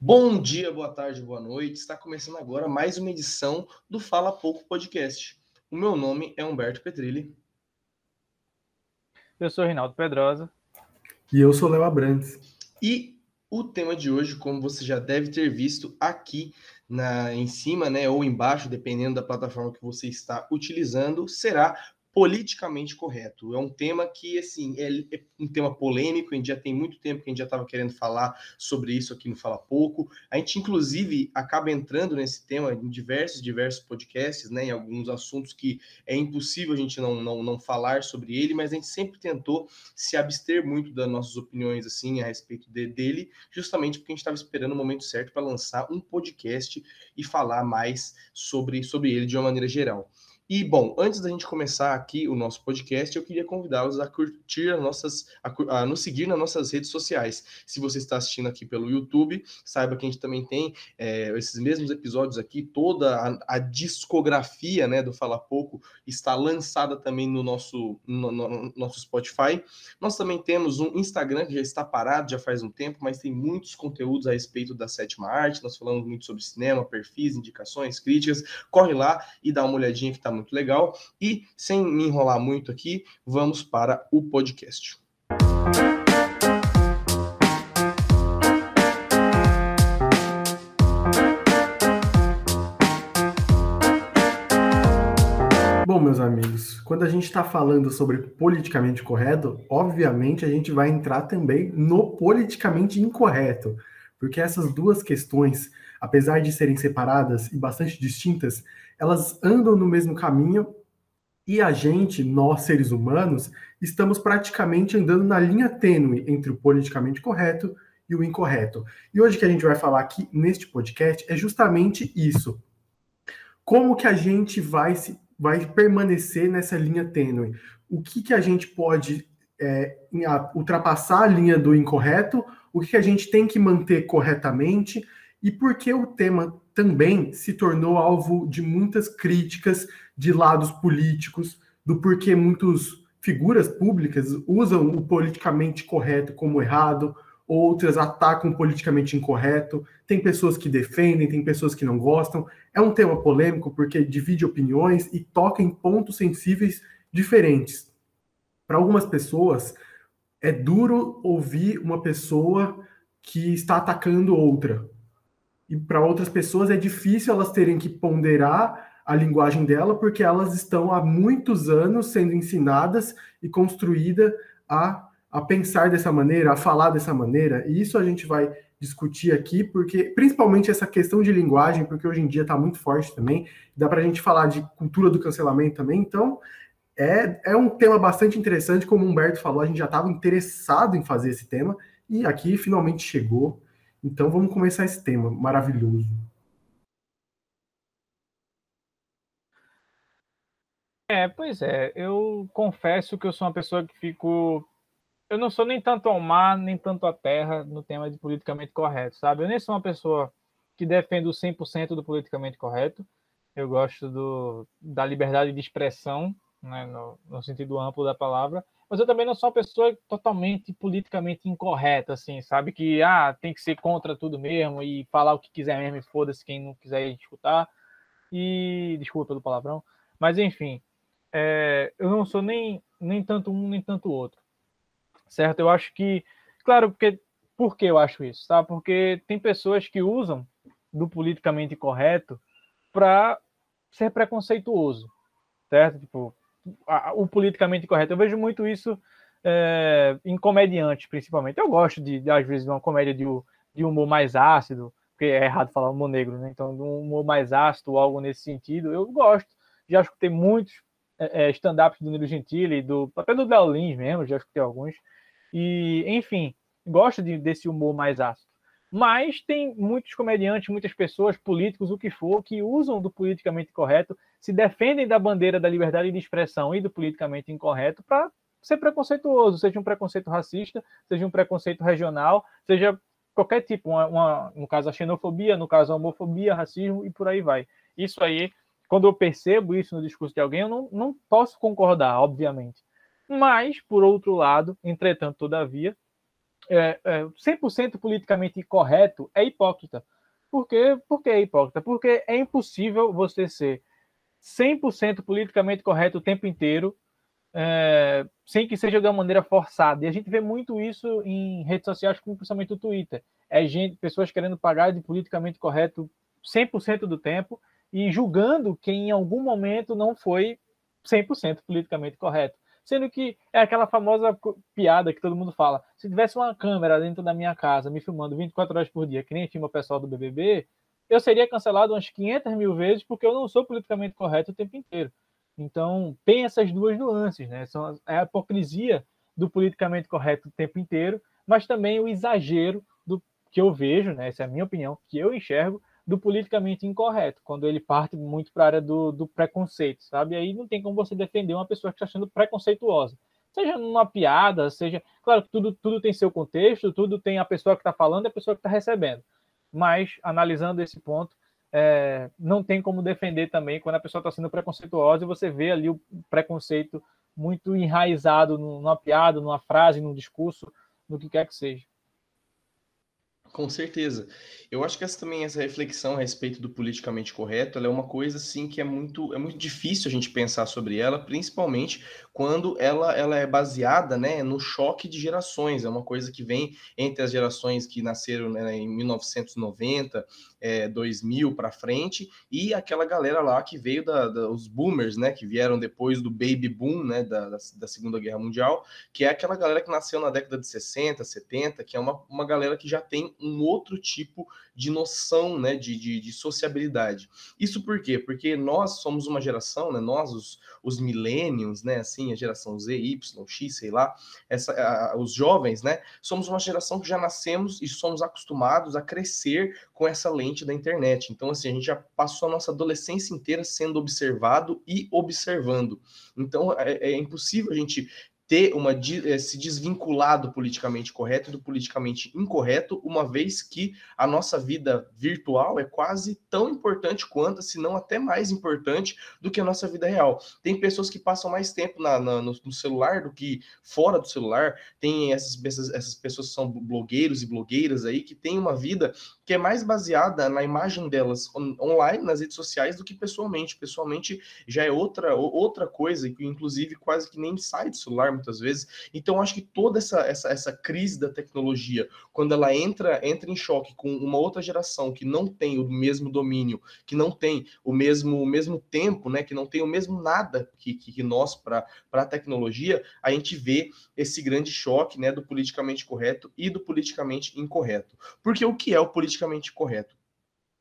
Bom dia, boa tarde, boa noite. Está começando agora mais uma edição do Fala Pouco Podcast. O meu nome é Humberto Petrilli. Eu sou Rinaldo Pedrosa. E eu sou Léo Abrantes. E o tema de hoje, como você já deve ter visto aqui na, em cima, né, ou embaixo, dependendo da plataforma que você está utilizando, será politicamente correto. É um tema que, assim, é, é, um tema polêmico, a gente já tem muito tempo que a gente já estava querendo falar sobre isso aqui no Fala Pouco. A gente, inclusive, acaba entrando nesse tema em diversos, diversos podcasts, né, em alguns assuntos que é impossível a gente não, não, não falar sobre ele, mas a gente sempre tentou se abster muito das nossas opiniões, assim, a respeito de, dele, justamente porque a gente estava esperando o momento certo para lançar um podcast e falar mais sobre, sobre ele de uma maneira geral. E, bom, antes da gente começar aqui o nosso podcast, eu queria convidá-los a curtir as nossas, a, a, nos seguir nas nossas redes sociais. Se você está assistindo aqui pelo YouTube, saiba que a gente também tem é, esses mesmos episódios aqui, toda a, a, discografia né, do Fala Pouco está lançada também no nosso, no, no, nosso Spotify. Nós também temos um Instagram que já está parado, já faz um tempo, mas tem muitos conteúdos a respeito da sétima arte. Nós falamos muito sobre cinema, perfis, indicações, críticas. Corre lá e dá uma olhadinha que está muito legal. E sem me enrolar muito aqui, vamos para o podcast. Bom, meus amigos, quando a gente está falando sobre politicamente correto, obviamente a gente vai entrar também no politicamente incorreto, porque essas duas questões, apesar de serem separadas e bastante distintas, elas andam no mesmo caminho e a gente, nós seres humanos, estamos praticamente andando na linha tênue entre o politicamente correto e o incorreto. E hoje que a gente vai falar aqui neste podcast é justamente isso. Como que a gente vai se vai permanecer nessa linha tênue? O que que a gente pode é, ultrapassar a linha do incorreto? O que, que a gente tem que manter corretamente? E por que o tema também se tornou alvo de muitas críticas de lados políticos, do porquê muitas figuras públicas usam o politicamente correto como errado, outras atacam o politicamente incorreto, tem pessoas que defendem, tem pessoas que não gostam. É um tema polêmico porque divide opiniões e toca em pontos sensíveis diferentes. Para algumas pessoas, é duro ouvir uma pessoa que está atacando outra, e para outras pessoas é difícil elas terem que ponderar a linguagem dela, porque elas estão há muitos anos sendo ensinadas e construídas a, a pensar dessa maneira, a falar dessa maneira, e isso a gente vai discutir aqui, porque principalmente essa questão de linguagem, porque hoje em dia está muito forte também, dá para a gente falar de cultura do cancelamento também, então é, é um tema bastante interessante, como o Humberto falou, a gente já estava interessado em fazer esse tema, e aqui finalmente chegou, então vamos começar esse tema maravilhoso. É, pois é, eu confesso que eu sou uma pessoa que fico. Eu não sou nem tanto ao mar, nem tanto à terra no tema de politicamente correto, sabe? Eu nem sou uma pessoa que defende o 100% do politicamente correto. Eu gosto do, da liberdade de expressão, né, no, no sentido amplo da palavra, mas eu também não sou uma pessoa totalmente politicamente incorreta, assim, sabe? Que ah, tem que ser contra tudo mesmo e falar o que quiser mesmo e foda-se quem não quiser escutar. E desculpa pelo palavrão, mas enfim, é, eu não sou nem, nem tanto um nem tanto outro, certo? Eu acho que, claro, porque por que eu acho isso, tá? Porque tem pessoas que usam do politicamente correto para ser preconceituoso, certo? Tipo, o politicamente correto. Eu vejo muito isso é, em comediantes, principalmente. Eu gosto de, de às vezes, de uma comédia de, de humor mais ácido, porque é errado falar humor negro, né? Então, de um humor mais ácido algo nesse sentido, eu gosto. Já escutei muitos é, é stand-ups do Nilo Gentili, do, até do Del Lins mesmo, já escutei alguns. E, enfim, gosto de, desse humor mais ácido. Mas tem muitos comediantes, muitas pessoas, políticos, o que for, que usam do politicamente correto, se defendem da bandeira da liberdade de expressão e do politicamente incorreto para ser preconceituoso, seja um preconceito racista, seja um preconceito regional, seja qualquer tipo, uma, uma, no caso a xenofobia, no caso a homofobia, racismo e por aí vai. Isso aí, quando eu percebo isso no discurso de alguém, eu não, não posso concordar, obviamente. Mas, por outro lado, entretanto, todavia, é, é, 100% politicamente correto é hipócrita. Por quê? Por que é hipócrita? Porque é impossível você ser 100% politicamente correto o tempo inteiro, é, sem que seja de uma maneira forçada. E a gente vê muito isso em redes sociais, como principalmente o Twitter. É gente, pessoas querendo pagar de politicamente correto 100% do tempo e julgando quem em algum momento não foi 100% politicamente correto. Sendo que é aquela famosa piada que todo mundo fala: se tivesse uma câmera dentro da minha casa me filmando 24 horas por dia, que nem filma o pessoal do BBB, eu seria cancelado umas 500 mil vezes porque eu não sou politicamente correto o tempo inteiro. Então, tem essas duas nuances, né? São é a hipocrisia do politicamente correto o tempo inteiro, mas também o exagero do que eu vejo, né? Essa é a minha opinião, que eu enxergo do politicamente incorreto, quando ele parte muito para a área do, do preconceito, sabe? Aí não tem como você defender uma pessoa que está sendo preconceituosa. Seja numa piada, seja. Claro que tudo, tudo tem seu contexto, tudo tem a pessoa que está falando e a pessoa que está recebendo mas analisando esse ponto, é, não tem como defender também quando a pessoa está sendo preconceituosa e você vê ali o preconceito muito enraizado numa piada, numa frase, num discurso, no que quer que seja. Com certeza. Eu acho que essa também essa reflexão a respeito do politicamente correto, é uma coisa assim que é muito é muito difícil a gente pensar sobre ela, principalmente quando ela, ela é baseada, né, no choque de gerações. É uma coisa que vem entre as gerações que nasceram né, em 1990, é, 2000 para frente e aquela galera lá que veio da, da, os boomers, né, que vieram depois do baby boom, né, da, da, Segunda Guerra Mundial, que é aquela galera que nasceu na década de 60, 70, que é uma, uma galera que já tem outro tipo de noção, né, de, de, de sociabilidade. Isso por quê? Porque nós somos uma geração, né, nós, os, os millennials, né, assim, a geração Z, Y, X, sei lá, essa, a, os jovens, né, somos uma geração que já nascemos e somos acostumados a crescer com essa lente da internet. Então, assim, a gente já passou a nossa adolescência inteira sendo observado e observando. Então, é, é impossível a gente ter uma eh, se desvincular do politicamente correto e do politicamente incorreto, uma vez que a nossa vida virtual é quase tão importante quanto, se não até mais importante do que a nossa vida real. Tem pessoas que passam mais tempo na, na, no, no, celular do que fora do celular. Tem essas, essas, essas pessoas que são blogueiros e blogueiras aí que têm uma vida que é mais baseada na imagem delas on, online nas redes sociais do que pessoalmente. Pessoalmente já é outra outra coisa que inclusive quase que nem sai do celular muitas vezes. Então, acho que toda essa, essa, essa crise da tecnologia, quando ela entra, entra em choque com uma outra geração que não tem o mesmo domínio, que não tem o mesmo, o mesmo tempo, né, que não tem o mesmo nada que, que, que nós para a tecnologia, a gente vê esse grande choque né, do politicamente correto e do politicamente incorreto. Porque o que é o politicamente correto?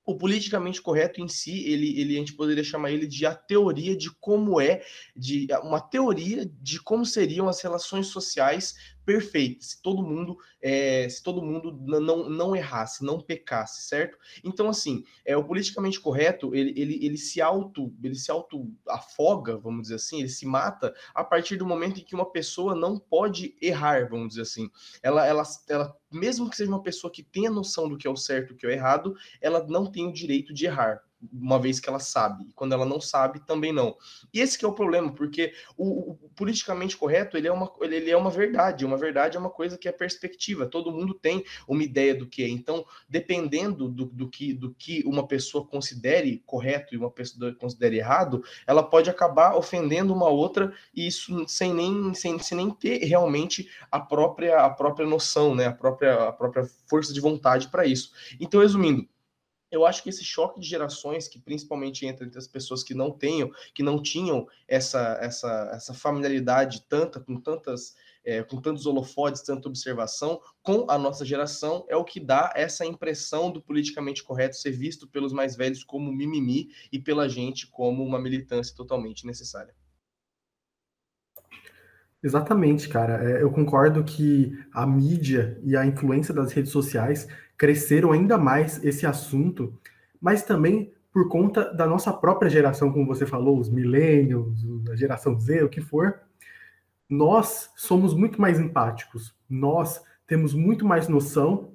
o politicamente correto em si, ele, ele a gente poderia chamar ele de a teoria de como é, de uma teoria de como seriam as relações sociais perfeita, se todo mundo é, se todo mundo não, não errasse, não pecasse, certo? Então, assim, é, o politicamente correto, ele, ele, ele se auto ele se auto afoga, vamos dizer assim, ele se mata a partir do momento em que uma pessoa não pode errar, vamos dizer assim. Ela, ela, ela mesmo que seja uma pessoa que tenha noção do que é o certo e o que é o errado, ela não tem o direito de errar uma vez que ela sabe, e quando ela não sabe, também não. E esse é o problema, porque o, o, politicamente correto, ele é, uma, ele, é uma verdade, uma verdade é uma coisa que é perspectiva, todo mundo tem uma ideia do que é, então, dependendo do, do, que, do que uma pessoa considere correto e uma pessoa considere errado, ela pode acabar ofendendo uma outra, e isso sem nem, sem, sem nem ter realmente a própria, a própria noção, né, a própria, a própria força de vontade para isso. Então, resumindo, eu acho que esse choque de gerações, que principalmente entra entre as pessoas que não tenham, que não tinham essa, essa, essa familiaridade tanta, com tantas, é, com tantos holofotes, tanta observação, com a nossa geração, é o que dá essa impressão do politicamente correto ser visto pelos mais velhos como mimimi e pela gente como uma militância totalmente necessária. Exatamente, cara. É, eu concordo que a mídia e a influência das redes sociais cresceram ainda mais esse assunto, mas também por conta da nossa própria geração, como você falou, os millennials, a geração Z, o que for, nós somos muito mais empáticos, nós temos muito mais noção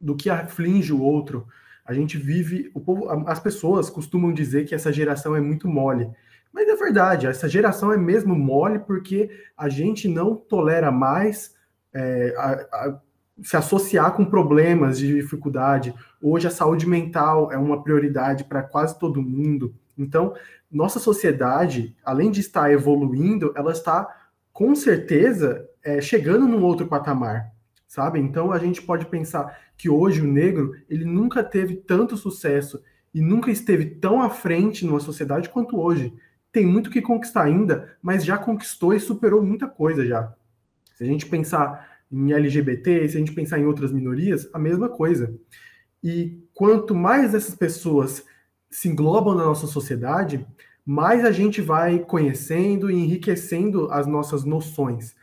do que aflige o outro. A gente vive, o povo, as pessoas costumam dizer que essa geração é muito mole, mas é verdade, essa geração é mesmo mole porque a gente não tolera mais é, a, a, se associar com problemas de dificuldade. Hoje a saúde mental é uma prioridade para quase todo mundo. Então, nossa sociedade, além de estar evoluindo, ela está com certeza é, chegando num outro patamar, sabe? Então a gente pode pensar que hoje o negro ele nunca teve tanto sucesso e nunca esteve tão à frente numa sociedade quanto hoje. Tem muito que conquistar ainda, mas já conquistou e superou muita coisa já. Se a gente pensar em LGBT, se a gente pensar em outras minorias, a mesma coisa. E quanto mais essas pessoas se englobam na nossa sociedade, mais a gente vai conhecendo e enriquecendo as nossas noções.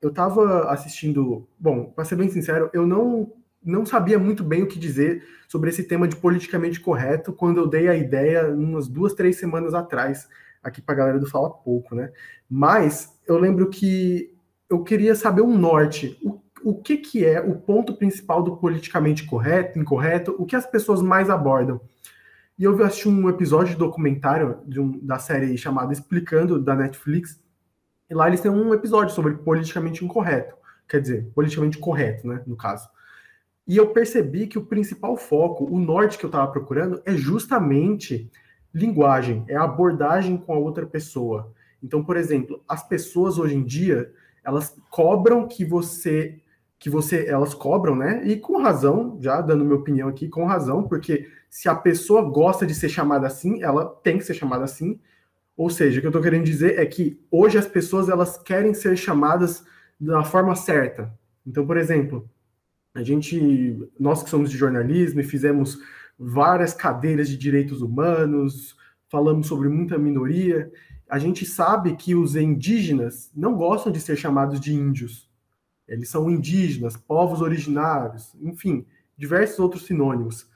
Eu estava assistindo, bom, para ser bem sincero, eu não não sabia muito bem o que dizer sobre esse tema de politicamente correto quando eu dei a ideia umas duas, três semanas atrás, aqui para a galera do Fala Pouco, né? Mas eu lembro que eu queria saber um norte. O, o que, que é o ponto principal do politicamente correto, incorreto, o que as pessoas mais abordam. E eu assisti um episódio de documentário de um, da série chamada Explicando, da Netflix, e lá eles têm um episódio sobre politicamente incorreto, quer dizer, politicamente correto, né, no caso. E eu percebi que o principal foco, o norte que eu estava procurando, é justamente linguagem, é a abordagem com a outra pessoa. Então, por exemplo, as pessoas hoje em dia, elas cobram que você que você elas cobram, né? E com razão, já dando minha opinião aqui, com razão, porque se a pessoa gosta de ser chamada assim, ela tem que ser chamada assim. Ou seja, o que eu estou querendo dizer é que hoje as pessoas elas querem ser chamadas da forma certa. Então, por exemplo, a gente, nós que somos de jornalismo e fizemos várias cadeiras de direitos humanos, falamos sobre muita minoria, a gente sabe que os indígenas não gostam de ser chamados de índios. Eles são indígenas, povos originários, enfim, diversos outros sinônimos.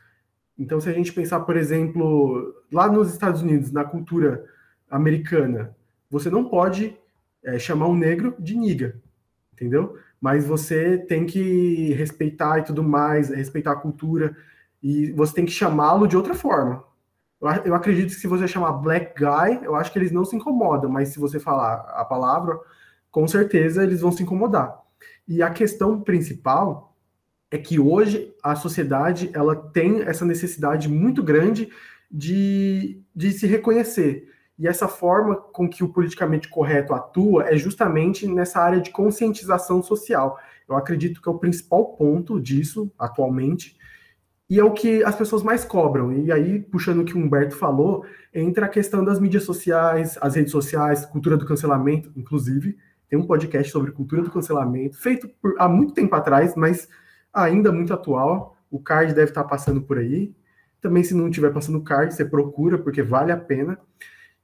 Então, se a gente pensar, por exemplo, lá nos Estados Unidos, na cultura americana, você não pode é, chamar um negro de niga, entendeu? Mas você tem que respeitar e tudo mais, respeitar a cultura, e você tem que chamá-lo de outra forma. Eu, acredito que se você chamar black guy, eu acho que eles não se incomodam, mas se você falar a palavra, com certeza eles vão se incomodar. E a questão principal é que hoje a sociedade ela tem essa necessidade muito grande de, de se reconhecer. E essa forma com que o politicamente correto atua é justamente nessa área de conscientização social. Eu acredito que é o principal ponto disso atualmente e é o que as pessoas mais cobram. E aí, puxando o que o Humberto falou, entra a questão das mídias sociais, as redes sociais, cultura do cancelamento, inclusive. Tem um podcast sobre cultura do cancelamento, feito por, há muito tempo atrás, mas ainda muito atual. O card deve estar passando por aí. Também, se não estiver passando o card, você procura, porque vale a pena.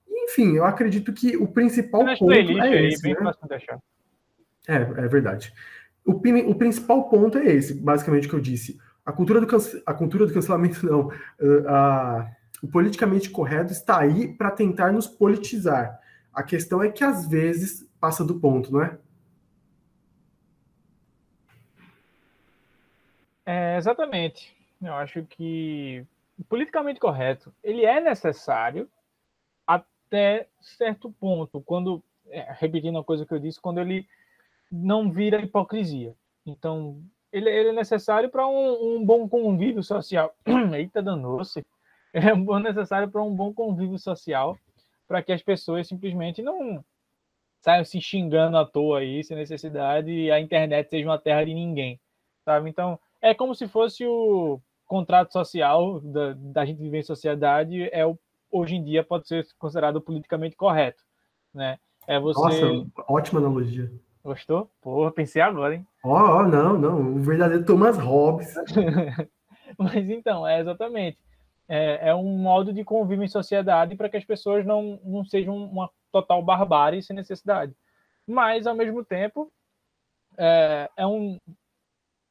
Enfim, eu acredito que o principal ponto é esse. Né? É, é verdade. O, o principal ponto é esse, basicamente, que eu disse a cultura do, a cultura do cancelamento, não. Uh, o politicamente correto está aí para tentar nos politizar. A questão é que às vezes passa do ponto, não é? É, exatamente. Eu acho que o politicamente correto ele é necessário até certo ponto, quando é, repetindo a coisa que eu disse, quando ele não vira hipocrisia. Então, ele, ele é necessário para um, um, bom convívio social. Eita, danou-se. É necessário para um bom convívio social, para que as pessoas simplesmente não saiam se xingando à toa aí, sem necessidade, e a internet seja uma terra de ninguém, sabe? Então, é como se fosse o contrato social da, da gente viver em sociedade, é o, hoje em dia pode ser considerado politicamente correto, né? É você... Nossa, ótima analogia. Gostou? Porra, pensei agora, hein? Ó, oh, oh, não, não. O verdadeiro Thomas Hobbes. Mas então, é exatamente. É, é, um modo de convívio em sociedade para que as pessoas não, não sejam uma total barbárie sem necessidade. Mas, ao mesmo tempo, é, é um,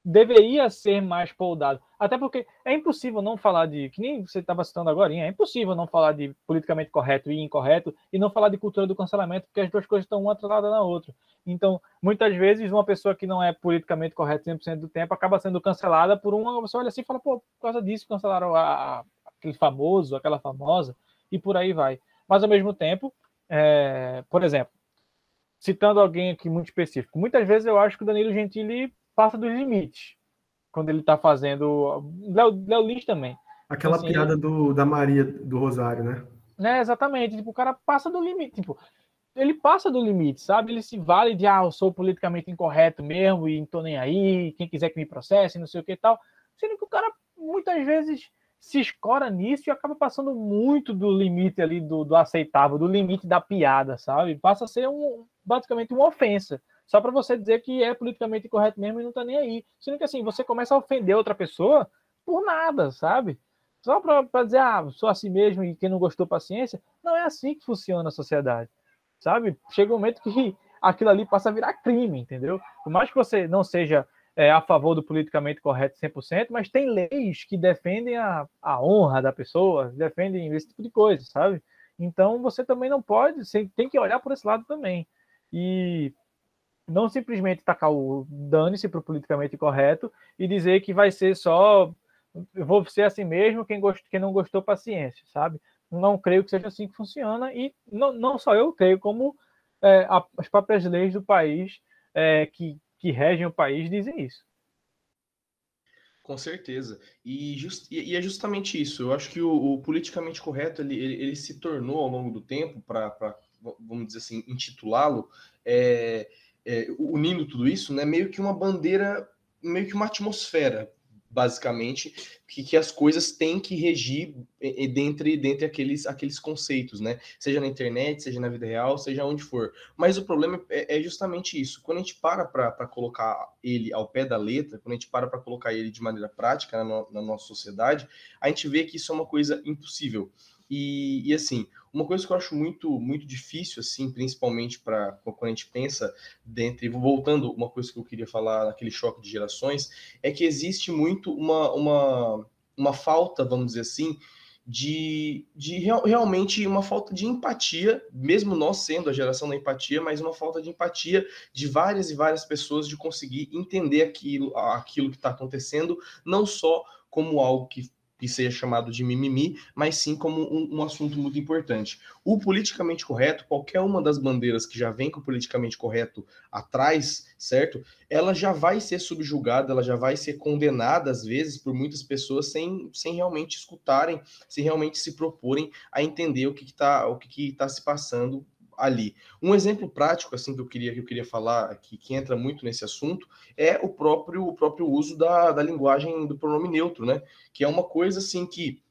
deveria ser mais poldado. Até porque é impossível não falar de, que nem você estava citando agora, é impossível não falar de politicamente correto e incorreto e não falar de cultura do cancelamento, porque as duas coisas estão uma atrelada na outra. Então, muitas vezes, uma pessoa que não é politicamente correta 100% do tempo acaba sendo cancelada por uma pessoa olha assim e fala, pô, por causa disso cancelaram a, a, aquele famoso, aquela famosa, e por aí vai. Mas, ao mesmo tempo, é, por exemplo, citando alguém aqui muito específico, muitas vezes eu acho que o Danilo Gentili passa dos limites quando ele tá fazendo. Léo, Léo Lins também. Aquela assim, piada do, da Maria do Rosário, né? Né, exatamente. Tipo, o cara passa do limite. Tipo, ele passa do limite, sabe? Ele se vale de, ah, eu sou politicamente incorreto mesmo e não tô nem aí, quem quiser que me processe, não sei o que e tal. Sendo que o cara, muitas vezes, se escora nisso e acaba passando muito do limite ali do, do aceitável, do limite da piada, sabe? Passa a ser um, basicamente uma ofensa. Só para você dizer que é politicamente incorreto mesmo e não tá nem aí. Sendo que assim, você começa a ofender outra pessoa por nada, sabe? Só para dizer, ah, sou assim mesmo e quem não gostou, paciência. Não é assim que funciona a sociedade, sabe? Chega um momento que aquilo ali passa a virar crime, entendeu? Por mais que você não seja é, a favor do politicamente correto 100%, mas tem leis que defendem a, a honra da pessoa, defendem esse tipo de coisa, sabe? Então você também não pode, você tem que olhar por esse lado também. E não simplesmente tacar o dane-se para o politicamente correto e dizer que vai ser só vou ser assim mesmo, quem, gost, quem não gostou, paciência, sabe? Não creio que seja assim que funciona, e não, não só eu creio, como é, a, as próprias leis do país é, que, que regem o país dizem isso. Com certeza. E, just, e, é justamente isso. Eu acho que o, o politicamente correto ele, ele, ele, se tornou ao longo do tempo, para, vamos dizer assim, intitulá-lo, é, é, unindo tudo isso, né, meio que uma bandeira, meio que uma atmosfera basicamente, que, que as coisas têm que regir dentre, dentre aqueles, aqueles conceitos, né? Seja na internet, seja na vida real, seja onde for. Mas o problema é, é justamente isso. Quando a gente para para colocar ele ao pé da letra, quando a gente para para colocar ele de maneira prática na, no, na nossa sociedade, a gente vê que isso é uma coisa impossível. E, e, assim, uma coisa que eu acho muito muito difícil, assim, principalmente para quando a gente pensa dentro, voltando uma coisa que eu queria falar naquele choque de gerações, é que existe muito uma, uma, uma falta, vamos dizer assim, de, de real, realmente uma falta de empatia, mesmo nós sendo a geração da empatia, mas uma falta de empatia de várias e várias pessoas de conseguir entender aquilo, aquilo que está acontecendo, não só como algo que que seja chamado de mimimi, mas sim como um, um, assunto muito importante. O politicamente correto, qualquer uma das bandeiras que já vem com o politicamente correto atrás, certo? Ela já vai ser subjugada, ela já vai ser condenada, às vezes, por muitas pessoas sem, sem realmente escutarem, sem realmente se proporem a entender o que está o que, que tá se passando ali. Um exemplo prático assim que eu queria que eu queria falar que, que entra muito nesse assunto é o próprio o próprio uso da, da linguagem do pronome neutro, né? Que é uma coisa assim que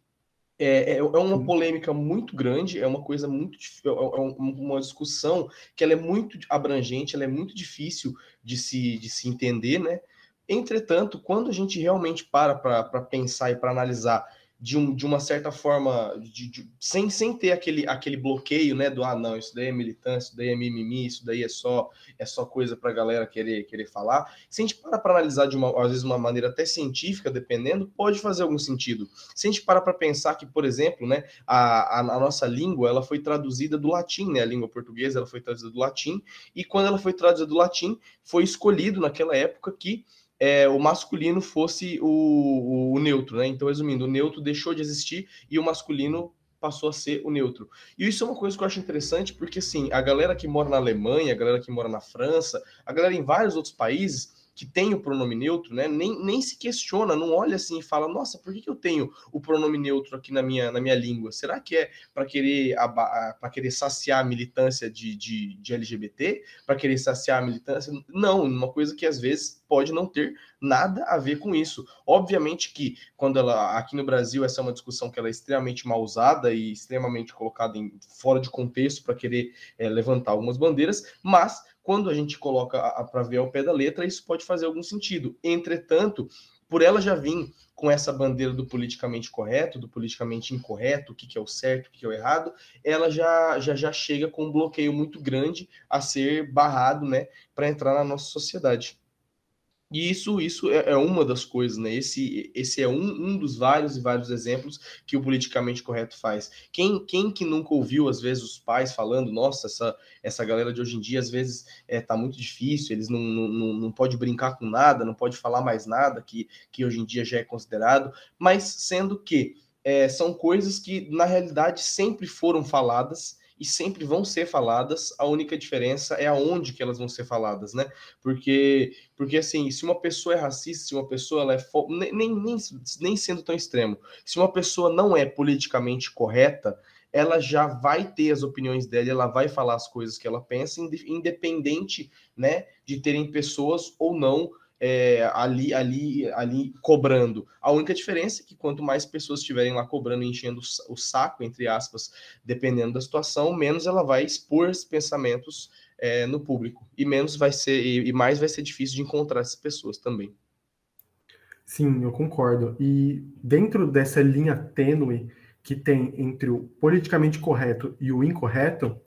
é, é, é uma polêmica muito grande, é uma coisa muito é, é uma discussão que ela é muito abrangente, ela é muito difícil de se, de se entender, né? Entretanto, quando a gente realmente para para pensar e para analisar de, um, de uma certa forma, de, de, sem, sem ter aquele, aquele bloqueio, né, do ah, não, isso daí é militância, isso daí é mimimi, isso daí é só é só coisa para a galera querer, querer falar. Se a gente para para analisar de uma, às vezes, uma maneira até científica, dependendo, pode fazer algum sentido. Se a gente para para pensar que, por exemplo, né, a, a, a, nossa língua, ela foi traduzida do latim, né, a língua portuguesa, ela foi traduzida do latim, e quando ela foi traduzida do latim, foi escolhido naquela época que é, o masculino fosse o, o, neutro, né? Então, resumindo, o neutro deixou de existir e o masculino passou a ser o neutro. E isso é uma coisa que eu acho interessante, porque assim, a galera que mora na Alemanha, a galera que mora na França, a galera em vários outros países, que tem o pronome neutro, né, nem, nem se questiona, não olha assim e fala, nossa, por que, que eu tenho o pronome neutro aqui na minha, na minha língua? Será que é para querer para querer saciar a militância de, de, de LGBT? Para querer saciar a militância? Não, uma coisa que às vezes pode não ter nada a ver com isso. Obviamente que quando ela aqui no Brasil essa é uma discussão que ela é extremamente mal usada e extremamente colocada em fora de contexto para querer é, levantar algumas bandeiras, mas quando a gente coloca para ver ao pé da letra, isso pode fazer algum sentido. Entretanto, por ela já vir com essa bandeira do politicamente correto, do politicamente incorreto, o que, que é o certo, o que, que é o errado, ela já, já, já chega com um bloqueio muito grande a ser barrado né, para entrar na nossa sociedade. E isso, isso é, é, uma das coisas, né? Esse, esse é um, um dos vários e vários exemplos que o politicamente correto faz. Quem, quem que nunca ouviu, às vezes, os pais falando, nossa, essa, essa galera de hoje em dia, às vezes, é, tá muito difícil, eles não, não, não pode brincar com nada, não pode falar mais nada, que, que hoje em dia já é considerado, mas sendo que é, são coisas que, na realidade, sempre foram faladas e sempre vão ser faladas, a única diferença é aonde que elas vão ser faladas, né? Porque, porque assim, se uma pessoa é racista, se uma pessoa ela é fo... nem, nem, nem sendo tão extremo, se uma pessoa não é politicamente correta, ela já vai ter as opiniões dela, ela vai falar as coisas que ela pensa, independente, né, de terem pessoas ou não é, ali, ali, ali cobrando. A única diferença é que quanto mais pessoas estiverem lá cobrando, enchendo o saco, entre aspas, dependendo da situação, menos ela vai expor esses pensamentos é, no público e menos vai ser e, e mais vai ser difícil de encontrar essas pessoas também. Sim, eu concordo. E dentro dessa linha tênue que tem entre o politicamente correto e o incorreto,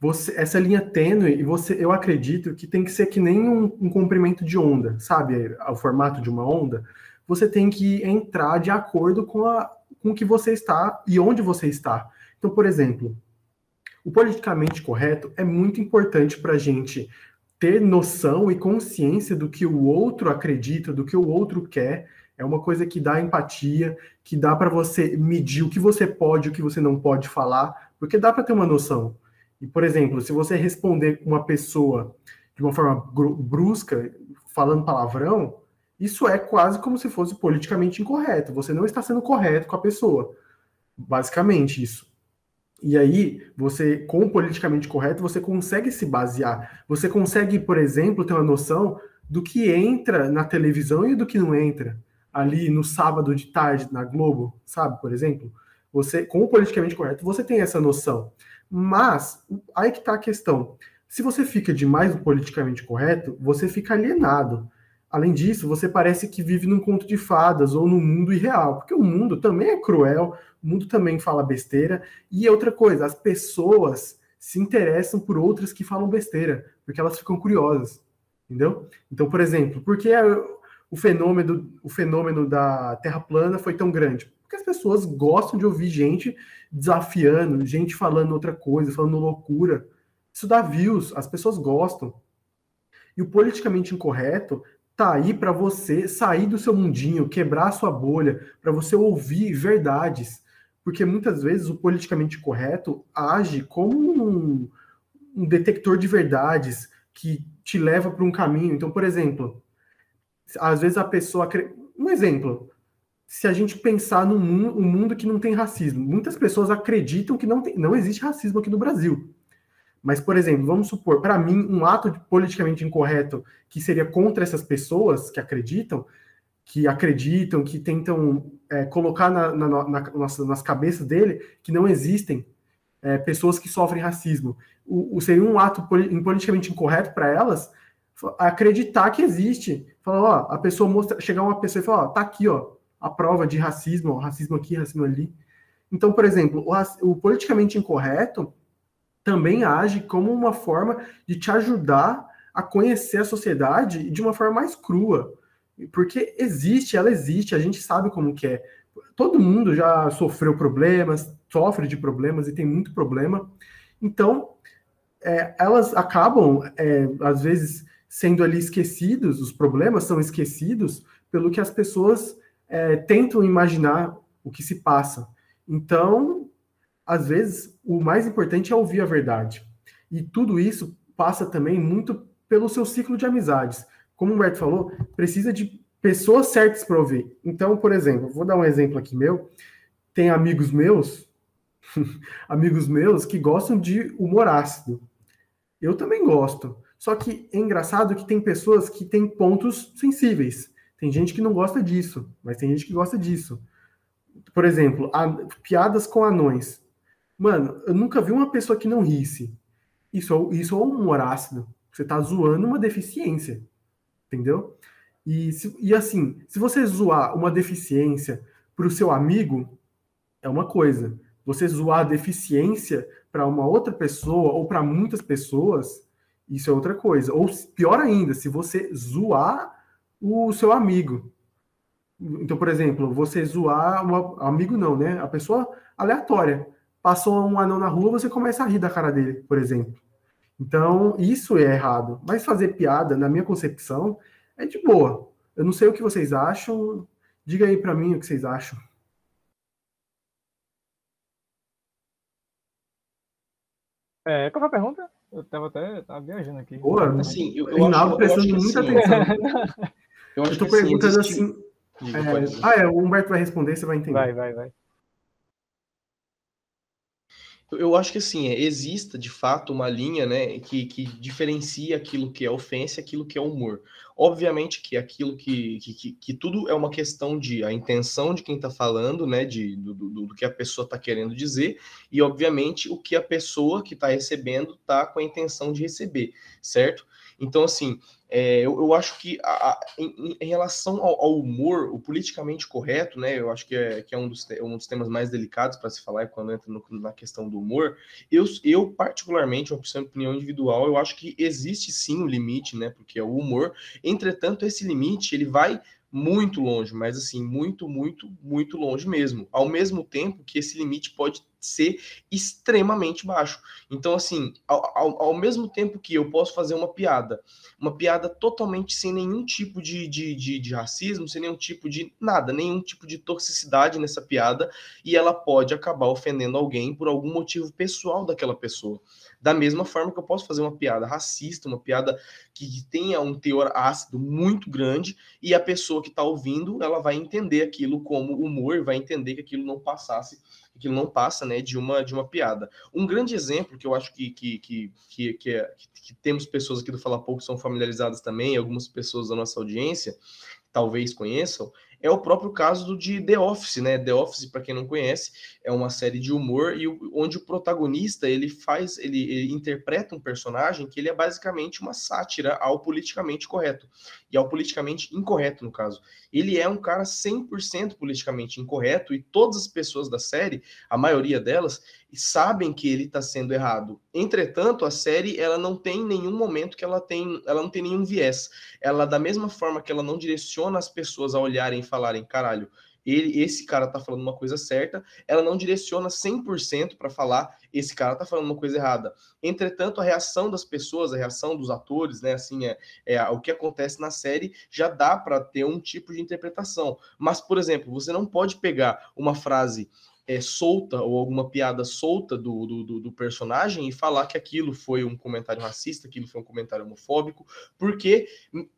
você, essa linha tênue, e você, eu acredito que tem que ser que nem um, um comprimento de onda, sabe? O formato de uma onda. Você tem que entrar de acordo com, a, com o que você está e onde você está. Então, por exemplo, o politicamente correto é muito importante para a gente ter noção e consciência do que o outro acredita, do que o outro quer. É uma coisa que dá empatia, que dá para você medir o que você pode e o que você não pode falar, porque dá para ter uma noção. E, por exemplo, se você responder uma pessoa de uma forma brusca, falando palavrão, isso é quase como se fosse politicamente incorreto. Você não está sendo correto com a pessoa. Basicamente, isso. E aí, você, com o politicamente correto, você consegue se basear. Você consegue, por exemplo, ter uma noção do que entra na televisão e do que não entra. Ali no sábado de tarde, na Globo, sabe, por exemplo? Você, com o politicamente correto, você tem essa noção. Mas, aí que está a questão. Se você fica demais no politicamente correto, você fica alienado. Além disso, você parece que vive num conto de fadas ou num mundo irreal, porque o mundo também é cruel, o mundo também fala besteira. E outra coisa, as pessoas se interessam por outras que falam besteira, porque elas ficam curiosas, entendeu? Então, por exemplo, por que o fenômeno, o fenômeno da Terra plana foi tão grande? Porque as pessoas gostam de ouvir gente desafiando, gente falando outra coisa, falando loucura. Isso dá views, as pessoas gostam. E o politicamente incorreto tá aí para você sair do seu mundinho, quebrar a sua bolha, para você ouvir verdades. Porque muitas vezes o politicamente correto age como um, um detector de verdades que te leva para um caminho. Então, por exemplo, às vezes a pessoa. Um exemplo, se a gente pensar num mundo, um mundo que não tem racismo. Muitas pessoas acreditam que não, tem, não existe racismo aqui no Brasil. Mas, por exemplo, vamos supor, para mim, um ato politicamente incorreto que seria contra essas pessoas que acreditam, que acreditam, que tentam é, colocar na, na, na, nossa, nas cabeças dele que não existem é, pessoas que sofrem racismo. O, o, seria um ato politicamente incorreto para elas acreditar que existe. Falar, ó, a pessoa mostra, chegar uma pessoa e falar, ó, tá aqui, ó, a prova de racismo, racismo aqui, racismo ali. Então, por exemplo, o, o politicamente incorreto também age como uma forma de te ajudar a conhecer a sociedade de uma forma mais crua. Porque existe, ela existe, a gente sabe como que é. Todo mundo já sofreu problemas, sofre de problemas e tem muito problema. Então, é, elas acabam, é, às vezes, sendo ali esquecidos, os problemas são esquecidos pelo que as pessoas é, tentam imaginar o que se passa. Então, às vezes, o mais importante é ouvir a verdade. E tudo isso passa também muito pelo seu ciclo de amizades. Como o Humberto falou, precisa de pessoas certas para ouvir. Então, por exemplo, vou dar um exemplo aqui meu. Tem amigos meus, amigos meus que gostam de humor ácido. Eu também gosto. Só que é engraçado que tem pessoas que têm pontos sensíveis. Tem gente que não gosta disso, mas tem gente que gosta disso. Por exemplo, a, piadas com anões. Mano, eu nunca vi uma pessoa que não risse. Isso, é isso é um humor ácido. Você tá zoando uma deficiência. Entendeu? E, se, e assim, se você zoar uma deficiência para o seu amigo, é uma coisa. Você zoar a deficiência para uma outra pessoa ou para muitas pessoas, isso é outra coisa. Ou pior ainda, se você zoar o seu amigo. Então, por exemplo, você zoar um amigo não, né? A pessoa aleatória. Passou um anão na rua, você começa a rir da cara dele, por exemplo. Então, isso é errado. Mas fazer piada, na minha concepção, é de boa. Eu não sei o que vocês acham. Diga aí para mim o que vocês acham. É, qual foi a pergunta? Eu tava até tava viajando aqui. Pô, assim, eu, eu, eu, eu prestando muita assim, atenção. eu, eu tô perguntando assim. Diga, é, ah, é, o Humberto vai responder, você vai entender. Vai, vai, vai. Eu acho que assim, é, exista de fato uma linha né, que, que diferencia aquilo que é ofensa e aquilo que é humor. Obviamente que aquilo que, que, que, tudo é uma questão de a intenção de quem está falando, né? De, do, do, do que a pessoa está querendo dizer, e obviamente o que a pessoa que está recebendo está com a intenção de receber, certo? Então, assim, é, eu, eu, acho que a, em, em, relação ao, ao, humor, o politicamente correto, né? Eu acho que é, que é um, dos, um dos temas mais delicados para se falar quando entra no, na questão do humor. Eu, eu particularmente, uma opinião individual, eu acho que existe sim um limite, né? Porque é o humor. Entretanto, esse limite ele vai muito longe, mas assim, muito, muito, muito longe mesmo. Ao mesmo tempo que esse limite pode ser extremamente baixo. Então, assim, ao, ao, ao, mesmo tempo que eu posso fazer uma piada, uma piada totalmente sem nenhum tipo de, de, de, de, racismo, sem nenhum tipo de nada, nenhum tipo de toxicidade nessa piada, e ela pode acabar ofendendo alguém por algum motivo pessoal daquela pessoa. Da mesma forma que eu posso fazer uma piada racista, uma piada que tenha um teor ácido muito grande, e a pessoa que está ouvindo, ela vai entender aquilo como humor, vai entender que aquilo não passasse que não passa né, de, uma, de uma piada. Um grande exemplo que eu acho que, que, que, que, que, é, que temos pessoas aqui do Fala Pouco são familiarizadas também, algumas pessoas da nossa audiência talvez conheçam, é o próprio caso do de The Office, né? The Office, para quem não conhece, é uma série de humor e onde o protagonista ele faz, ele, ele, interpreta um personagem que ele é basicamente uma sátira ao politicamente correto e ao politicamente incorreto no caso. Ele é um cara 100% politicamente incorreto e todas as pessoas da série, a maioria delas, sabem que ele está sendo errado. Entretanto, a série ela não tem nenhum momento que ela tem, ela não tem nenhum viés. Ela da mesma forma que ela não direciona as pessoas a olharem e falarem, caralho, ele, esse cara tá falando uma coisa certa, ela não direciona 100% para falar esse cara tá falando uma coisa errada. Entretanto, a reação das pessoas, a reação dos atores, né, assim, é, é o que acontece na série já dá para ter um tipo de interpretação. Mas, por exemplo, você não pode pegar uma frase é, solta ou alguma piada solta do, do, do, personagem e falar que aquilo foi um comentário racista, aquilo foi um comentário homofóbico, porque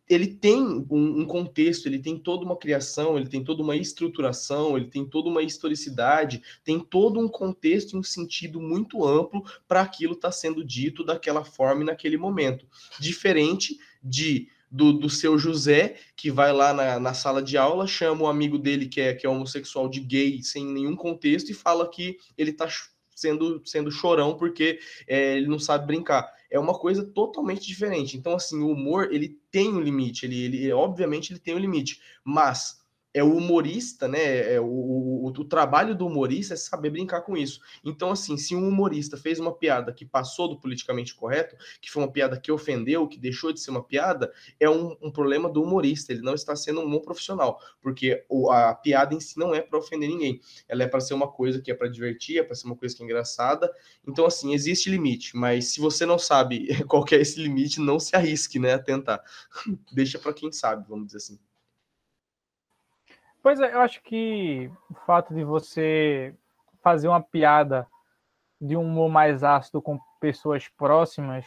ele tem um, um, contexto, ele tem toda uma criação, ele tem toda uma estruturação, ele tem toda uma historicidade, tem todo um contexto e um sentido muito amplo para aquilo estar tá sendo dito daquela forma e naquele momento. Diferente de do, do seu José, que vai lá na, na sala de aula, chama o amigo dele que é, que é homossexual de gay sem nenhum contexto e fala que ele tá sendo, sendo chorão porque é, ele não sabe brincar. É uma coisa totalmente diferente. Então, assim, o humor, ele tem um limite, ele, ele obviamente ele tem um limite, mas é o humorista, né? É o, o, o, trabalho do humorista é saber brincar com isso. Então, assim, se um humorista fez uma piada que passou do politicamente correto, que foi uma piada que ofendeu, que deixou de ser uma piada, é um, um problema do humorista. Ele não está sendo um bom profissional, porque o, a piada em si não é para ofender ninguém. Ela é para ser uma coisa que é para divertir, é para ser uma coisa que é engraçada. Então, assim, existe limite, mas se você não sabe qual é esse limite, não se arrisque, né, a tentar. Deixa para quem sabe, vamos dizer assim. Pois é, eu acho que o fato de você fazer uma piada de um humor mais ácido com pessoas próximas,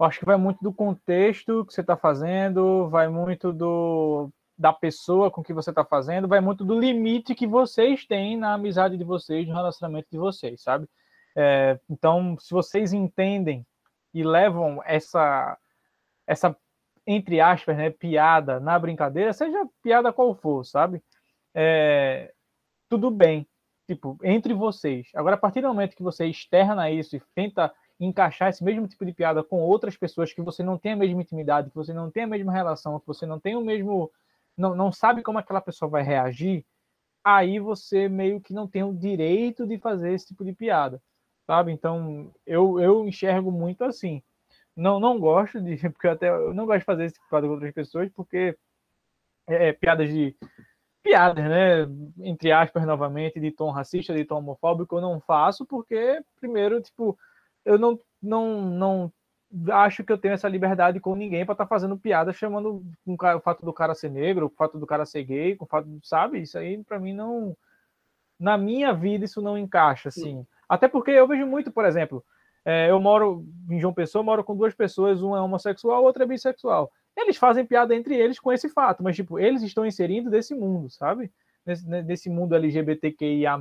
eu acho que vai muito do contexto que você está fazendo, vai muito do da pessoa com que você está fazendo, vai muito do limite que vocês têm na amizade de vocês, no relacionamento de vocês, sabe? É, então, se vocês entendem e levam essa essa entre aspas, né, piada na brincadeira, seja piada qual for, sabe? É, tudo bem, tipo, entre vocês. Agora, a partir do momento que você externa isso e tenta encaixar esse mesmo tipo de piada com outras pessoas que você não tem a mesma intimidade, que você não tem a mesma relação, que você não tem o mesmo. não, não sabe como aquela pessoa vai reagir, aí você meio que não tem o direito de fazer esse tipo de piada, sabe? Então, eu, eu enxergo muito assim. Não, não gosto de. Porque eu até eu não gosto de fazer esse tipo de piada com outras pessoas, porque é, é piadas de piadas, né? Entre aspas, novamente, de tom racista, de tom homofóbico, eu não faço, porque, primeiro, tipo, eu não, não, não acho que eu tenho essa liberdade com ninguém para estar tá fazendo piada chamando um, o fato do cara ser negro, o fato do cara ser gay, o fato, sabe? Isso aí, para mim, não. Na minha vida, isso não encaixa, assim. Até porque eu vejo muito, por exemplo, É, eu moro em João Pessoa, moro com duas pessoas, uma é homossexual, outra é bissexual. Eles fazem piada entre eles com esse fato, mas tipo, eles estão inserindo desse mundo, sabe? Nesse, nesse mundo LGBTQIA+.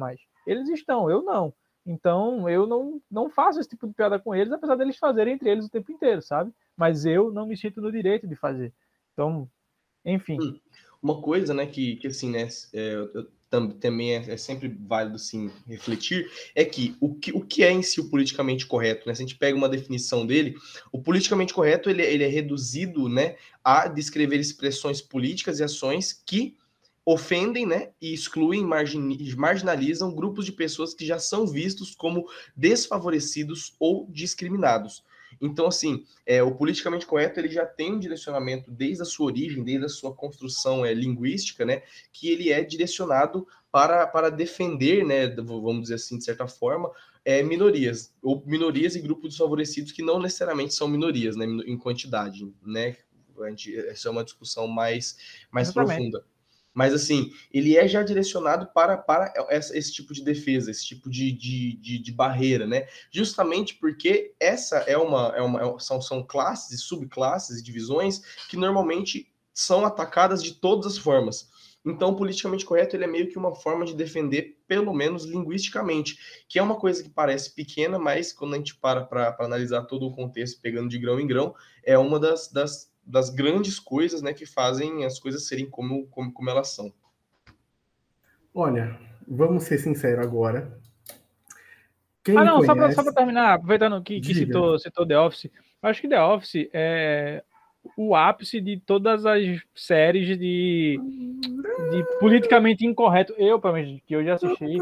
Eles estão, eu não. Então, eu não, não faço esse tipo de piada com eles, apesar deles fazerem entre eles o tempo inteiro, sabe? Mas eu não me sinto no direito de fazer. Então, enfim. Hum, uma coisa, né, que, que assim, né, é, eu, também é, é, sempre válido, sim, refletir, é que o, que o que é em si o politicamente correto, né? Se a gente pega uma definição dele, o politicamente correto, ele, ele é reduzido, né, a descrever expressões políticas e ações que ofendem né, e excluem, marginalizam grupos de pessoas que já são vistos como desfavorecidos ou discriminados. Então, assim, é, o politicamente correto ele já tem um direcionamento desde a sua origem, desde a sua construção é, linguística, né, que ele é direcionado para, para defender, né, vamos dizer assim, de certa forma, é, minorias, ou minorias e grupos desfavorecidos que não necessariamente são minorias, né, em quantidade, né, a gente, essa é uma discussão mais, mais profunda. Mas, assim, ele é já direcionado para, para essa, esse tipo de defesa, esse tipo de, de, de, de, barreira, né? Justamente porque essa é uma, é uma é são, são classes subclasses e divisões que normalmente são atacadas de todas as formas. Então, politicamente correto ele é meio que uma forma de defender, pelo menos linguisticamente, que é uma coisa que parece pequena, mas quando a gente para para analisar todo o contexto, pegando de grão em grão, é uma das, das das grandes coisas né, que fazem as coisas serem como, como, como elas são. Olha, vamos ser sinceros agora. Quem ah, não, conhece... só para terminar, aproveitando que, que citou, citou The Office, acho que The Office é o ápice de todas as séries de, de politicamente incorreto. Eu, pelo menos, que eu já assisti.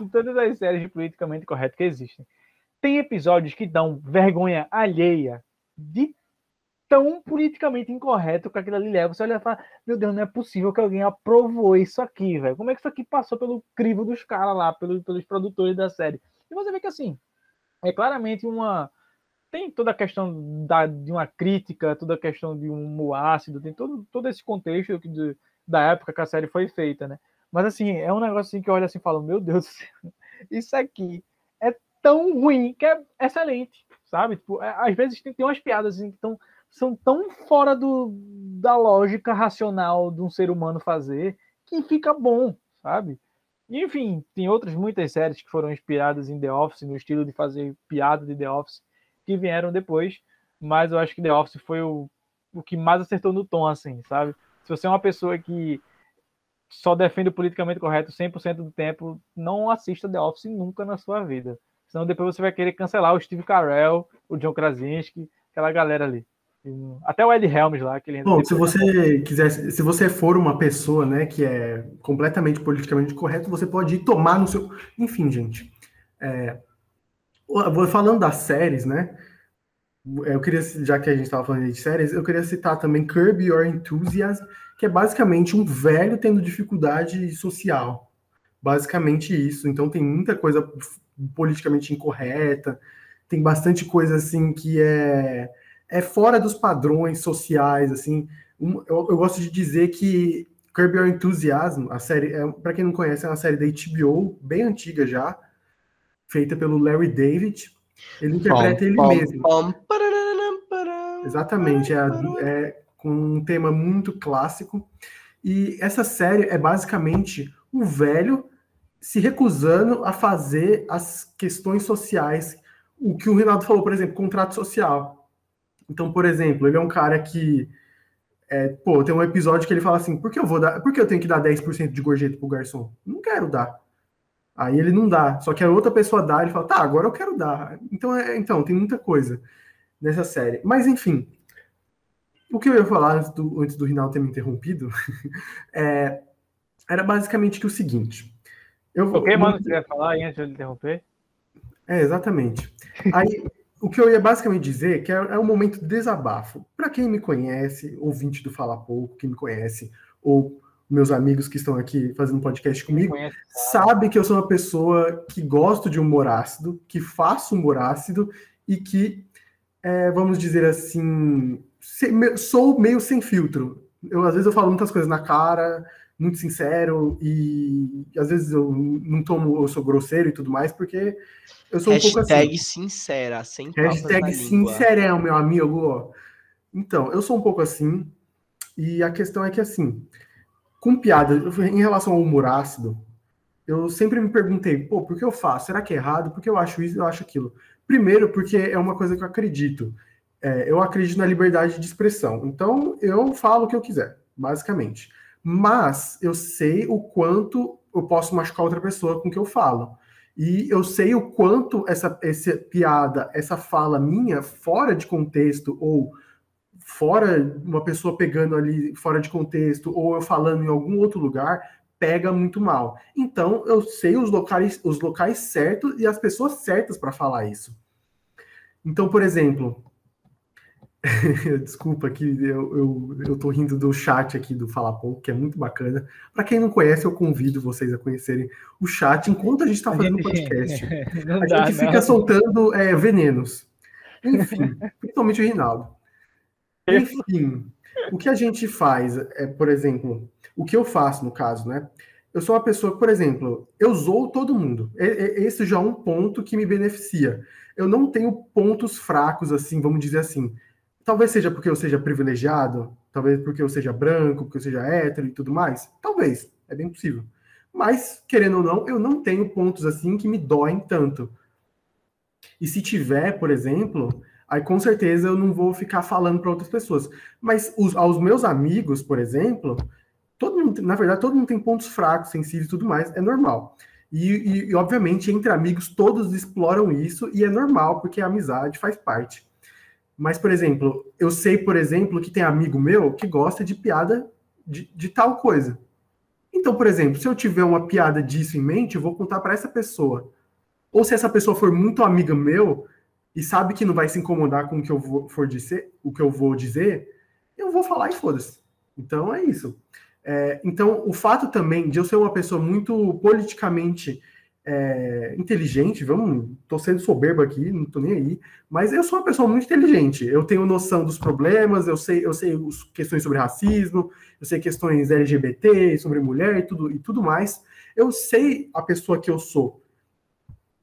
de todas as séries de politicamente correto que existem. Tem episódios que dão vergonha alheia de tão politicamente incorreto que aquilo ali leva. Você olha e fala, meu Deus, não é possível que alguém aprovou isso aqui, velho. Como é que isso aqui passou pelo crivo dos caras lá, pelos, pelos produtores da série? E você vê que assim, é claramente uma. Tem toda a questão da, de uma crítica, toda a questão de um ácido, tem todo, todo esse contexto de, da época que a série foi feita, né? Mas assim, é um negócio assim que eu olho assim e falo, meu Deus do céu, isso aqui é tão ruim que é excelente sabe? Tipo, é, às vezes tem, tem umas piadas assim, que tão, são tão fora do, da lógica racional de um ser humano fazer que fica bom, sabe? Enfim, tem outras muitas séries que foram inspiradas em The Office, no estilo de fazer piada de The Office, que vieram depois, mas eu acho que The Office foi o, o que mais acertou no tom, assim, sabe? Se você é uma pessoa que só defende o politicamente correto 100% do tempo, não assista The Office nunca na sua vida. Senão depois você vai querer cancelar o Steve Carell, o John Krasinski, aquela galera ali. Até o Ed Helms lá, que ele Bom, se você quiser, se você for uma pessoa, né, que é completamente politicamente correto, você pode ir tomar no seu. Enfim, gente. É... Falando das séries, né? Eu queria, já que a gente estava falando de séries, eu queria citar também Curb Your Enthusiasm, que é basicamente um velho tendo dificuldade social. Basicamente isso. Então tem muita coisa politicamente incorreta, tem bastante coisa assim que é, é fora dos padrões sociais, assim. Um, eu, eu, gosto de dizer que Curb Your Enthusiasm, a série, é, para quem não conhece, é uma série da HBO, bem antiga já, feita pelo Larry David. Ele interpreta ele mesmo. Exatamente, é, é com um tema muito clássico. E essa série é basicamente o velho se recusando a fazer as questões sociais. O que o Renato falou, por exemplo, contrato social. Então, por exemplo, ele é um cara que. É, pô, tem um episódio que ele fala assim: por que eu vou dar. Por que eu tenho que dar 10% de gorjeta pro garçom? Não quero dar. Aí ele não dá. Só que a outra pessoa dá, ele fala, tá, agora eu quero dar. Então, é, então tem muita coisa nessa série. Mas, enfim, o que eu ia falar antes do, antes do Rinaldo ter me interrompido é, era basicamente que o seguinte: eu vou. O que, mano, você ia falar aí antes de interromper? É, exatamente. Aí, o que eu ia basicamente dizer que é, é um momento de desabafo. Para quem me conhece, ouvinte do Fala Pouco, que me conhece, ou meus amigos que estão aqui fazendo podcast comigo, conhece, sabe que eu sou uma pessoa que gosto de humor ácido, que faço humor ácido e que, é, vamos dizer assim, sou meio sem filtro. Eu, às vezes eu falo muitas coisas na cara, muito sincero e às vezes eu não tomo, eu sou grosseiro e tudo mais, porque eu sou Hashtag um pouco assim. sincera, sem Hashtag sincerão, meu amigo. Então, eu sou um pouco assim, e a questão é que assim, com piada, em relação ao humor ácido, eu sempre me perguntei, pô, por que eu faço? Será que é errado? Por que eu acho isso, eu acho aquilo? Primeiro, porque é uma coisa que eu acredito. É, eu acredito na liberdade de expressão. Então, eu falo o que eu quiser, basicamente. Mas eu sei o quanto eu posso machucar outra pessoa com o que eu falo. E eu sei o quanto essa, essa piada, essa fala minha, fora de contexto, ou fora uma pessoa pegando ali fora de contexto, ou eu falando em algum outro lugar, pega muito mal. Então, eu sei os locais, os locais certos e as pessoas certas para falar isso. Então, por exemplo, desculpa que eu, eu, eu tô rindo do chat aqui do Fala Pouco, que é muito bacana. Para quem não conhece, eu convido vocês a conhecerem o chat enquanto a gente está fazendo o podcast. a dá, gente fica não. soltando é, venenos. Enfim, principalmente o Rinaldo. Enfim, o que a gente faz é, por exemplo, o que eu faço no caso, né? Eu sou uma pessoa, por exemplo, eu zoo todo mundo. Esse já é um ponto que me beneficia. Eu não tenho pontos fracos, assim, vamos dizer assim. Talvez seja porque eu seja privilegiado, talvez porque eu seja branco, porque eu seja hétero e tudo mais. Talvez, é bem possível. Mas, querendo ou não, eu não tenho pontos assim que me doem tanto. E se tiver, por exemplo, aí com certeza eu não vou ficar falando para outras pessoas. Mas os, aos meus amigos, por exemplo, todo mundo, na verdade, todo mundo tem pontos fracos, sensíveis e tudo mais, é normal. E, e, e, obviamente, entre amigos, todos exploram isso, e é normal, porque a amizade faz parte. Mas, por exemplo, eu sei, por exemplo, que tem amigo meu que gosta de piada de, de tal coisa. Então, por exemplo, se eu tiver uma piada disso em mente, eu vou contar para essa pessoa. Ou se essa pessoa for muito amiga meu e sabe que não vai se incomodar com o que eu vou, for dizer, o que eu vou dizer, eu vou falar e foda-se. Então é isso. É, então, o fato também de eu ser uma pessoa muito politicamente é, inteligente, vamos, tô sendo soberbo aqui, não tô nem aí, mas eu sou uma pessoa muito inteligente. Eu tenho noção dos problemas, eu sei, eu sei questões sobre racismo, eu sei questões LGBT, sobre mulher e tudo, e tudo mais. Eu sei a pessoa que eu sou.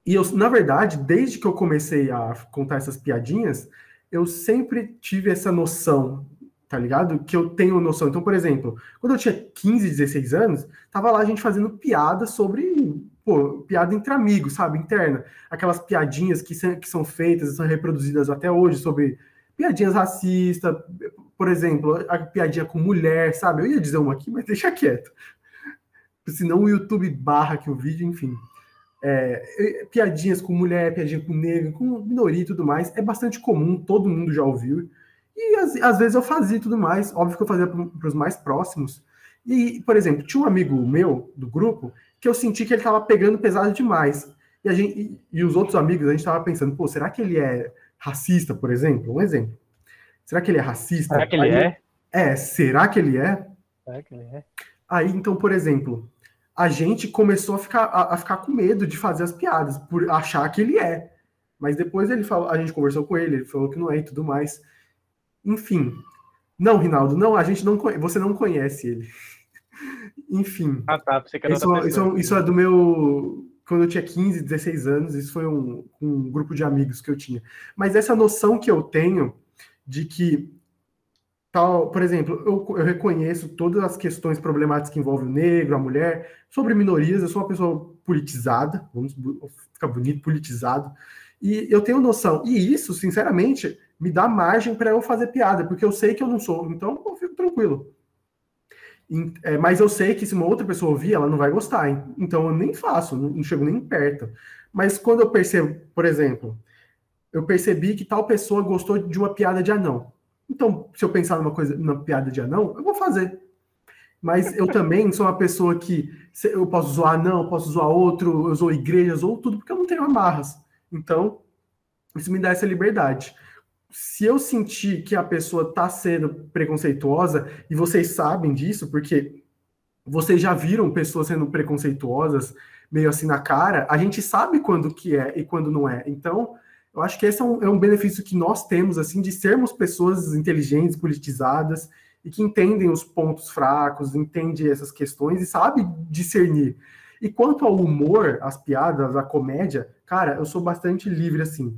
E eu, na verdade, desde que eu comecei a contar essas piadinhas, eu sempre tive essa noção tá ligado? Que eu tenho noção. Então, por exemplo, quando eu tinha 15, 16 anos, tava lá a gente fazendo piada sobre, pô, piada entre amigos, sabe? Interna. Aquelas piadinhas que, são, que são feitas, são reproduzidas até hoje sobre piadinhas racistas, por exemplo, a piadinha com mulher, sabe? Eu ia dizer uma aqui, mas deixa quieto. Senão o YouTube barra aqui o vídeo, enfim. É, piadinhas com mulher, piadinha com negro, com minoria e tudo mais, é bastante comum, todo mundo já ouviu. E às, às vezes eu fazia tudo mais, óbvio que eu fazia para os mais próximos. E, por exemplo, tinha um amigo meu do grupo que eu senti que ele estava pegando pesado demais. E, a gente, e, e os outros amigos, a gente estava pensando, pô, será que ele é racista, por exemplo? Um exemplo. Será que ele é racista? Será que ele Aí, é? É, será que ele é? Será que ele é? Aí, então, por exemplo, a gente começou a ficar, a, a, ficar com medo de fazer as piadas, por achar que ele é. Mas depois ele falou, a gente conversou com ele, ele falou que não é e tudo mais. Enfim. Não, Rinaldo, não, a gente não você não conhece ele. Enfim. Ah, tá. Você quer isso, isso, isso, é do meu. Quando eu tinha 15, 16 anos, isso foi um, um grupo de amigos que eu tinha. Mas essa noção que eu tenho de que tal, por exemplo, eu, eu, reconheço todas as questões problemáticas que envolvem o negro, a mulher, sobre minorias, eu sou uma pessoa politizada, vamos ficar bonito, politizado, e eu tenho noção, e isso, sinceramente, me dá margem para eu fazer piada, porque eu sei que eu não sou, então eu fico tranquilo. É, mas eu sei que se uma outra pessoa ouvir, ela não vai gostar, então eu nem faço, não chego nem perto. Mas quando eu percebo, por exemplo, eu percebi que tal pessoa gostou de uma piada de anão. Então, se eu pensar numa coisa, numa piada de anão, eu vou fazer. Mas eu também sou uma pessoa que eu posso zoar anão, posso zoar outro, eu zoo igrejas ou tudo, porque eu não tenho amarras. Então, isso me dá essa liberdade se eu sentir que a pessoa está sendo preconceituosa, e vocês sabem disso, porque vocês já viram pessoas sendo preconceituosas, meio assim na cara, a gente sabe quando que é e quando não é. Então, eu acho que esse é um, é um benefício que nós temos, assim, de sermos pessoas inteligentes, politizadas, e que entendem os pontos fracos, entende essas questões e sabe discernir. E quanto ao humor, as piadas, a comédia, cara, eu sou bastante livre assim.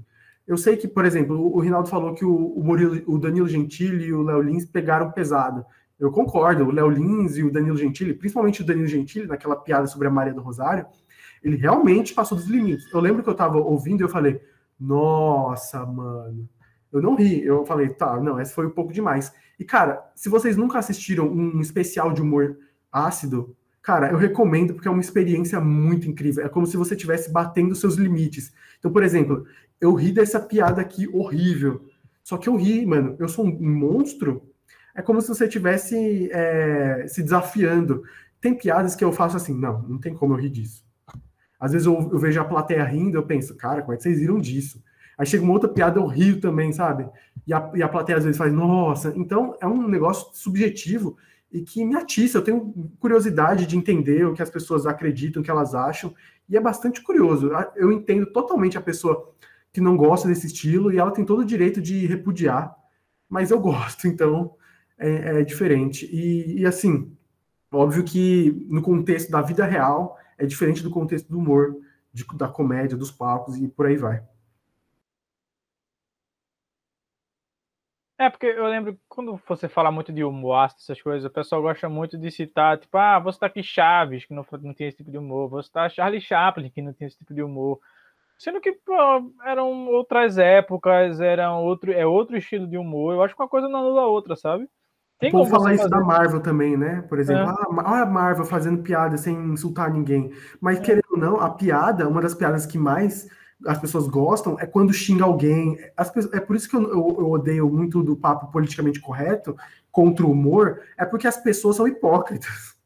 Eu sei que, por exemplo, o Rinaldo falou que o, Murilo, o Danilo Gentili e o Léo Lins pegaram pesado. Eu concordo, o Léo Lins e o Danilo Gentili, principalmente o Danilo Gentili, naquela piada sobre a Maria do Rosário, ele realmente passou dos limites. Eu lembro que eu tava ouvindo e eu falei, nossa, mano. Eu não ri, eu falei, tá, não, esse foi um pouco demais. E, cara, se vocês nunca assistiram um especial de humor ácido, cara, eu recomendo porque é uma experiência muito incrível. É como se você estivesse batendo seus limites. Então, por exemplo, eu ri dessa piada aqui horrível. Só que eu ri, mano. Eu sou um monstro. É como se você estivesse é, se desafiando. Tem piadas que eu faço assim, não, não tem como eu rir disso. Às vezes eu, eu vejo a plateia rindo, eu penso, cara, como é que vocês riram disso? Aí chega uma outra piada, eu rio também, sabe? E a, e a plateia às vezes faz, nossa. Então é um negócio subjetivo e que me atiça. Eu tenho curiosidade de entender o que as pessoas acreditam, o que elas acham, e é bastante curioso. Eu entendo totalmente a pessoa que não gosta desse estilo e ela tem todo o direito de repudiar, mas eu gosto, então é, é diferente. E, e, assim, óbvio que no contexto da vida real é diferente do contexto do humor, de, da comédia, dos palcos e por aí vai. É, porque eu lembro quando você fala muito de humor, essas coisas, o pessoal gosta muito de citar, tipo, ah, você tá aqui Chaves, que não, não tem esse tipo de humor, você tá Charlie Chaplin, que não tem esse tipo de humor. Sendo que pô, eram outras épocas, eram outro, é outro estilo de humor. Eu acho que uma coisa não anula a outra, sabe? Tem como falar isso da Marvel também, né? Por exemplo, é. ah, olha a Marvel fazendo piada sem insultar ninguém. Mas, é. querendo ou não, a piada, uma das piadas que mais as pessoas gostam é quando xinga alguém. Pessoas, é por isso que eu, eu, eu, odeio muito do papo politicamente correto contra o humor, é porque as pessoas são hipócritas.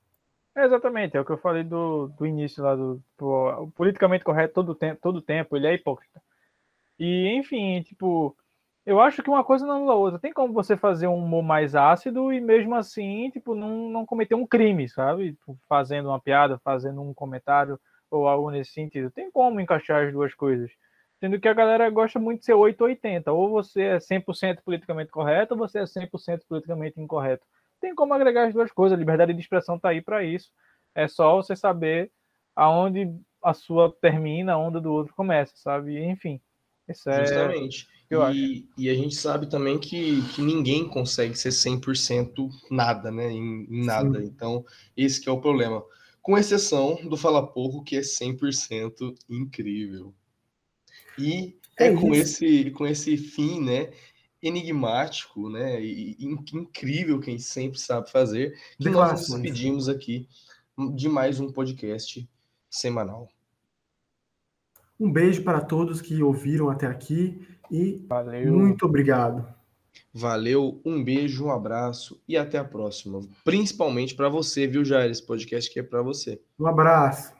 É exatamente, é o que eu falei do, do início lá do, do politicamente correto todo tempo, todo tempo, ele é hipócrita. E enfim, tipo, eu acho que uma coisa não anula a outra. Tem como você fazer um humor mais ácido e mesmo assim, tipo, não, não cometer um crime, sabe? Tipo, fazendo uma piada, fazendo um comentário ou algo nesse sentido. Tem como encaixar as duas coisas. Sendo que a galera gosta muito de ser 880. Ou você é 100% politicamente correto, ou você é 100% politicamente incorreto. Tem como agregar as duas coisas. A liberdade de expressão está aí para isso. É só você saber aonde a sua termina, a onda do outro começa, sabe? Enfim. Isso é Justamente. E, e, a gente sabe também que, que ninguém consegue ser 100% nada, né? Em, em nada. Sim. Então, esse é o problema com exceção do Fala Pouco, que é 100% incrível. E é, é com, esse, com esse fim, né, enigmático, né, e, e incrível que a gente sempre sabe fazer, que nós nos despedimos aqui de mais um podcast semanal. Um beijo para todos que ouviram até aqui e Valeu. muito obrigado. Valeu, um beijo, um abraço e até a próxima. Principalmente para você, viu, Jair? Esse podcast aqui é para você. Um abraço.